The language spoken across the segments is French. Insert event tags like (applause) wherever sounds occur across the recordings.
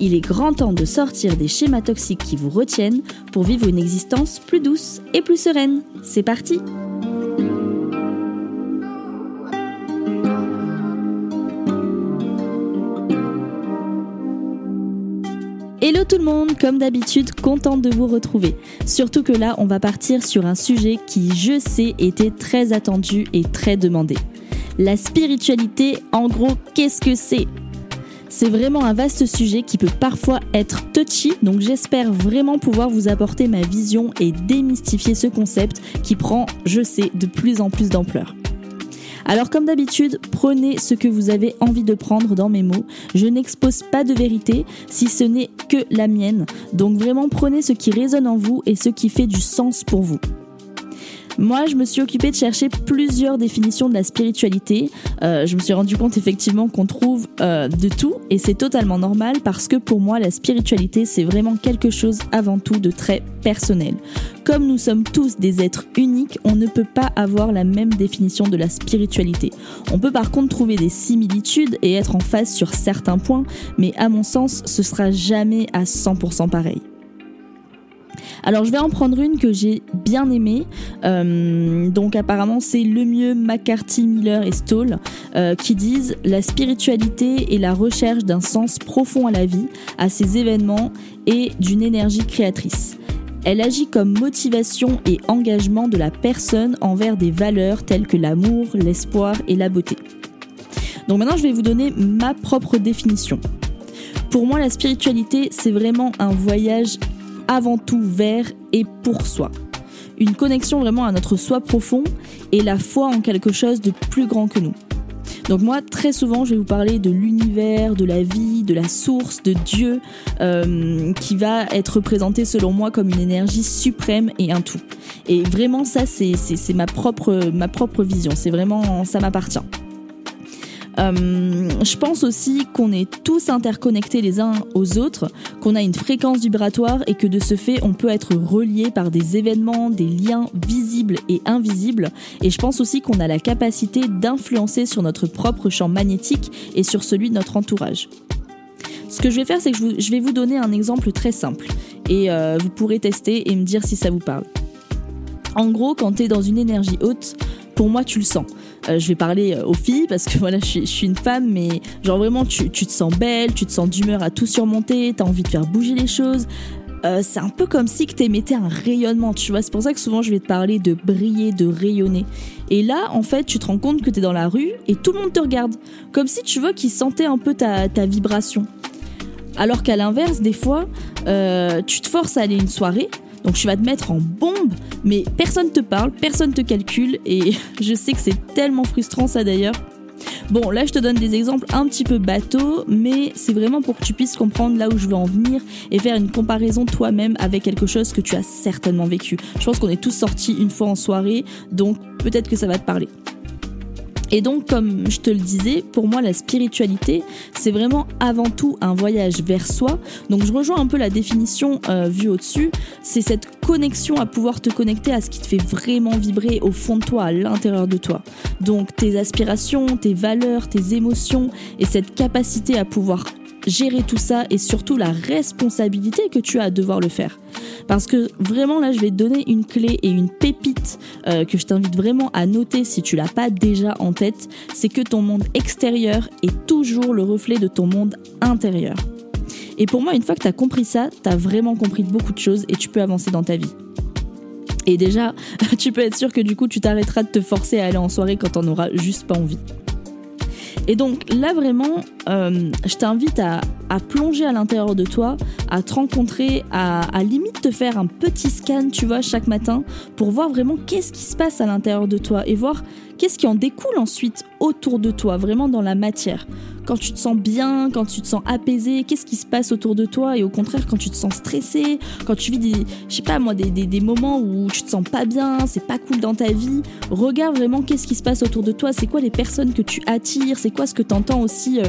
Il est grand temps de sortir des schémas toxiques qui vous retiennent pour vivre une existence plus douce et plus sereine. C'est parti Hello tout le monde, comme d'habitude, contente de vous retrouver. Surtout que là, on va partir sur un sujet qui, je sais, était très attendu et très demandé. La spiritualité, en gros, qu'est-ce que c'est? C'est vraiment un vaste sujet qui peut parfois être touchy, donc j'espère vraiment pouvoir vous apporter ma vision et démystifier ce concept qui prend, je sais, de plus en plus d'ampleur. Alors comme d'habitude, prenez ce que vous avez envie de prendre dans mes mots. Je n'expose pas de vérité si ce n'est que la mienne. Donc vraiment prenez ce qui résonne en vous et ce qui fait du sens pour vous. Moi, je me suis occupée de chercher plusieurs définitions de la spiritualité. Euh, je me suis rendu compte effectivement qu'on trouve euh, de tout et c'est totalement normal parce que pour moi, la spiritualité, c'est vraiment quelque chose avant tout de très personnel. Comme nous sommes tous des êtres uniques, on ne peut pas avoir la même définition de la spiritualité. On peut par contre trouver des similitudes et être en phase sur certains points, mais à mon sens, ce sera jamais à 100% pareil. Alors je vais en prendre une que j'ai bien aimée. Euh, donc apparemment c'est le mieux McCarthy, Miller et Stoll euh, qui disent la spiritualité est la recherche d'un sens profond à la vie, à ses événements et d'une énergie créatrice. Elle agit comme motivation et engagement de la personne envers des valeurs telles que l'amour, l'espoir et la beauté. Donc maintenant je vais vous donner ma propre définition. Pour moi, la spiritualité, c'est vraiment un voyage avant tout vers et pour soi. Une connexion vraiment à notre soi profond et la foi en quelque chose de plus grand que nous. Donc moi, très souvent, je vais vous parler de l'univers, de la vie, de la source, de Dieu, euh, qui va être représenté selon moi comme une énergie suprême et un tout. Et vraiment, ça, c'est ma propre, ma propre vision. C'est vraiment, ça m'appartient. Euh, je pense aussi qu'on est tous interconnectés les uns aux autres, qu'on a une fréquence vibratoire et que de ce fait, on peut être relié par des événements, des liens visibles et invisibles. Et je pense aussi qu'on a la capacité d'influencer sur notre propre champ magnétique et sur celui de notre entourage. Ce que je vais faire, c'est que je, vais vous donner un exemple très simple et euh, vous pourrez tester et me dire si ça vous parle. En gros, quand tu es dans une énergie haute, pour moi, tu le sens. Euh, je vais parler euh, aux filles parce que (laughs) voilà, je suis, une femme, mais genre vraiment, tu, te sens belle, tu te sens d'humeur à tout surmonter, t'as envie de faire bouger les choses. Euh, c'est un peu comme si tu émettais un rayonnement, tu vois. C'est pour ça que souvent je vais te parler de briller, de rayonner. Et là, en fait, tu te rends compte que tu es dans la rue et tout le monde te regarde. Comme si tu vois qu'ils sentaient un peu ta, vibration. Alors qu'à l'inverse, des fois, tu te forces à aller une soirée, donc tu vas te mettre en bombe, mais personne te parle, personne te calcule, et (laughs) je sais que c'est tellement frustrant ça d'ailleurs. Bon, là je te donne des exemples un petit peu bateaux, mais c'est vraiment pour que tu puisses comprendre là où je veux en venir et faire une comparaison toi-même avec quelque chose que tu as certainement vécu. Je pense qu'on est tous sortis une fois en soirée, donc peut-être que ça va te parler. Et donc, comme je te le disais, pour moi, la spiritualité, c'est vraiment avant tout un voyage vers soi. Donc, je rejoins un peu la définition euh, vue au-dessus. C'est cette connexion à pouvoir te connecter à ce qui te fait vraiment vibrer au fond de toi, à l'intérieur de toi. Donc, tes aspirations, tes valeurs, tes émotions et cette capacité à pouvoir gérer tout ça et surtout la responsabilité que tu as à devoir le faire. Parce que vraiment là, je vais te donner une clé et une pépite euh, que je t'invite vraiment à noter si tu l'as pas déjà en tête, c'est que ton monde extérieur est toujours le reflet de ton monde intérieur. Et pour moi, une fois que tu as compris ça, tu as vraiment compris beaucoup de choses et tu peux avancer dans ta vie. Et déjà, (laughs) tu peux être sûr que du coup, tu t'arrêteras de te forcer à aller en soirée quand t'en auras juste pas envie. Et donc là vraiment, euh, je t'invite à, plonger à l'intérieur de toi, à te rencontrer, à, à, limite te faire un petit scan, tu vois, chaque matin, pour voir vraiment qu'est-ce qui se passe à l'intérieur de toi et voir qu'est-ce qui en découle ensuite autour de toi, vraiment dans la matière. quand tu te sens bien, quand tu te sens apaisé, qu'est-ce qui se passe autour de toi et au contraire quand tu te sens stressé, quand tu vis des, je sais pas moi, des, des, moments où tu te sens pas bien, c'est pas cool dans ta vie, regarde vraiment qu'est-ce qui se passe autour de toi, c'est quoi les personnes que tu attires, c'est quoi ce que tu entends aussi euh,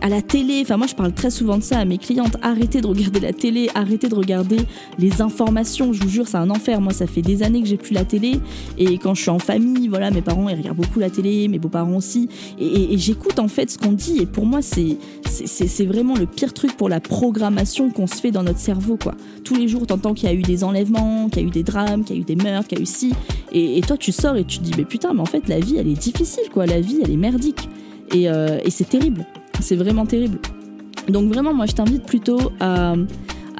à la télé. Enfin moi je parle très souvent de ça à mes clientes, arrêtez de regarder la télé, arrêtez de regarder les informations, je vous jure c'est un enfer. Moi ça fait des années que j'ai plus la télé. Et quand je suis en famille, voilà mes parents ils regardent beaucoup la télé, mes beaux-parents aussi. Et, j'écoute en fait ce qu'on dit. Et pour moi c'est c'est vraiment le pire truc pour la programmation qu'on se fait dans notre cerveau quoi. Tous les jours t'entends qu'il y a eu des enlèvements, qu'il y a eu des drames, qu'il y a eu des meurtres, qu'il y a eu ci. Et, et toi tu sors et tu te dis mais putain mais en fait la vie elle est difficile quoi, la vie elle est merdique. Et, euh, et c'est terrible, c'est vraiment terrible. Donc vraiment moi je t'invite plutôt à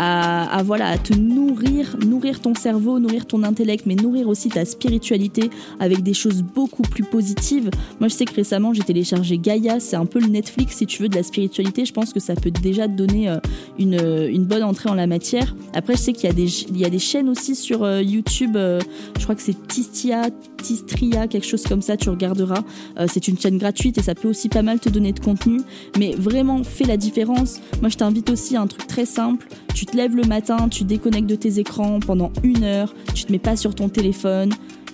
à, voilà, à te nourrir, nourrir ton cerveau, nourrir ton intellect, mais nourrir aussi ta spiritualité avec des choses beaucoup plus positives. Moi, je sais que récemment, j'ai téléchargé Gaia, c'est un peu le Netflix, si tu veux, de la spiritualité. Je pense que ça peut déjà te donner euh, une, euh, une bonne entrée en la matière. Après, je sais qu'il y, a des, il y a des chaînes aussi sur euh, YouTube, je crois que c'est Tistia, Tistria, quelque chose comme ça, tu regarderas. c'est une chaîne gratuite et ça peut aussi pas mal te donner de contenu, mais vraiment, fais la différence. Moi, je t'invite aussi à un truc très simple. Te lèves le matin, tu déconnectes de tes écrans pendant une heure, tu te mets pas sur ton téléphone,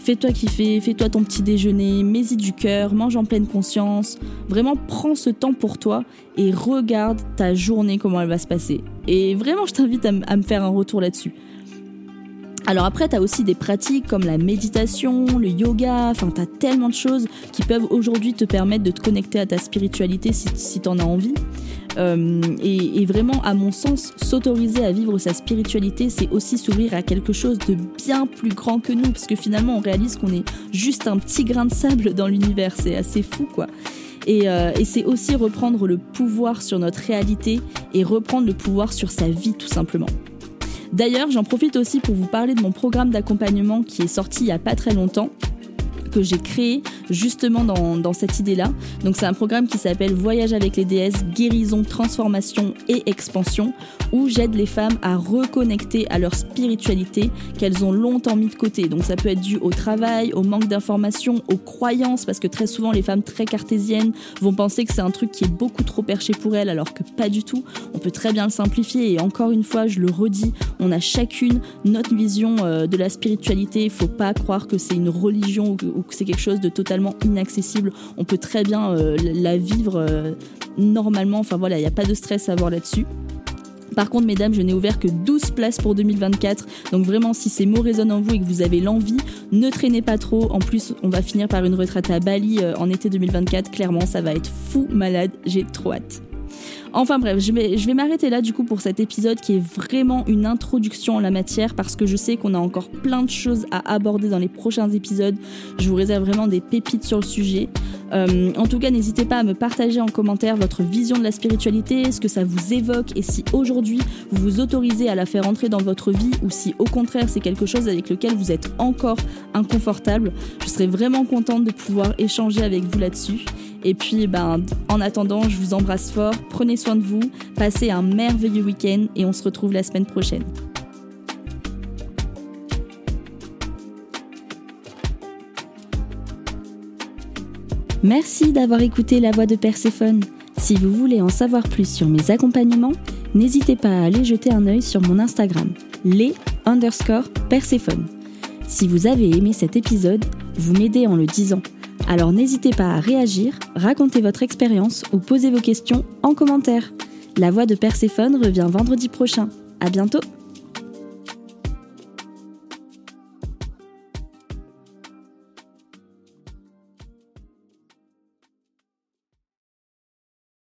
fais-toi kiffer, fais-toi ton petit déjeuner, mets-y du cœur, mange en pleine conscience. Vraiment, prends ce temps pour toi et regarde ta journée, comment elle va se passer. Et vraiment, je t'invite à, me faire un retour là-dessus. Alors après, tu as aussi des pratiques comme la méditation, le yoga, enfin, tu as tellement de choses qui peuvent aujourd'hui te permettre de te connecter à ta spiritualité si, si tu en as envie. Euh, et, vraiment, à mon sens, s'autoriser à vivre sa spiritualité, c'est aussi s'ouvrir à quelque chose de bien plus grand que nous, parce que finalement, on réalise qu'on est juste un petit grain de sable dans l'univers. C'est assez fou, quoi. Et, euh, et c'est aussi reprendre le pouvoir sur notre réalité et reprendre le pouvoir sur sa vie, tout simplement. D'ailleurs, j'en profite aussi pour vous parler de mon programme d'accompagnement qui est sorti il y a pas très longtemps que j'ai créé justement dans, dans cette idée-là. Donc c'est un programme qui s'appelle Voyage avec les déesses, guérison, transformation et expansion, où j'aide les femmes à reconnecter à leur spiritualité qu'elles ont longtemps mis de côté. Donc ça peut être dû au travail, au manque d'informations, aux croyances, parce que très souvent les femmes très cartésiennes vont penser que c'est un truc qui est beaucoup trop perché pour elles, alors que pas du tout. On peut très bien le simplifier et encore une fois, je le redis, on a chacune notre vision euh, de la spiritualité. Il faut pas croire que c'est une religion ou que c'est quelque chose de totalement inaccessible. On peut très bien euh, la vivre euh, normalement. Enfin voilà, il n'y a pas de stress à avoir là-dessus. Par contre, mesdames, je n'ai ouvert que 12 places pour 2024. Donc vraiment, si ces mots résonnent en vous et que vous avez l'envie, ne traînez pas trop. En plus, on va finir par une retraite à Bali euh, en été 2024. Clairement, ça va être fou malade. J'ai trop hâte. Enfin bref, je vais, m'arrêter là du coup pour cet épisode qui est vraiment une introduction en la matière parce que je sais qu'on a encore plein de choses à aborder dans les prochains épisodes. Je vous réserve vraiment des pépites sur le sujet. Euh, en tout cas, n'hésitez pas à me partager en commentaire votre vision de la spiritualité, ce que ça vous évoque et si aujourd'hui vous vous autorisez à la faire entrer dans votre vie ou si au contraire c'est quelque chose avec lequel vous êtes encore inconfortable. Je serais vraiment contente de pouvoir échanger avec vous là-dessus. Et puis, ben, en attendant, je vous embrasse fort, prenez soin de vous, passez un merveilleux week-end et on se retrouve la semaine prochaine. Merci d'avoir écouté la voix de Perséphone. Si vous voulez en savoir plus sur mes accompagnements, n'hésitez pas à aller jeter un œil sur mon Instagram, les underscore Perséphone. Si vous avez aimé cet épisode, vous m'aidez en le disant. Alors n'hésitez pas à réagir, raconter votre expérience ou poser vos questions en commentaire. La voix de Perséphone revient vendredi prochain. À bientôt!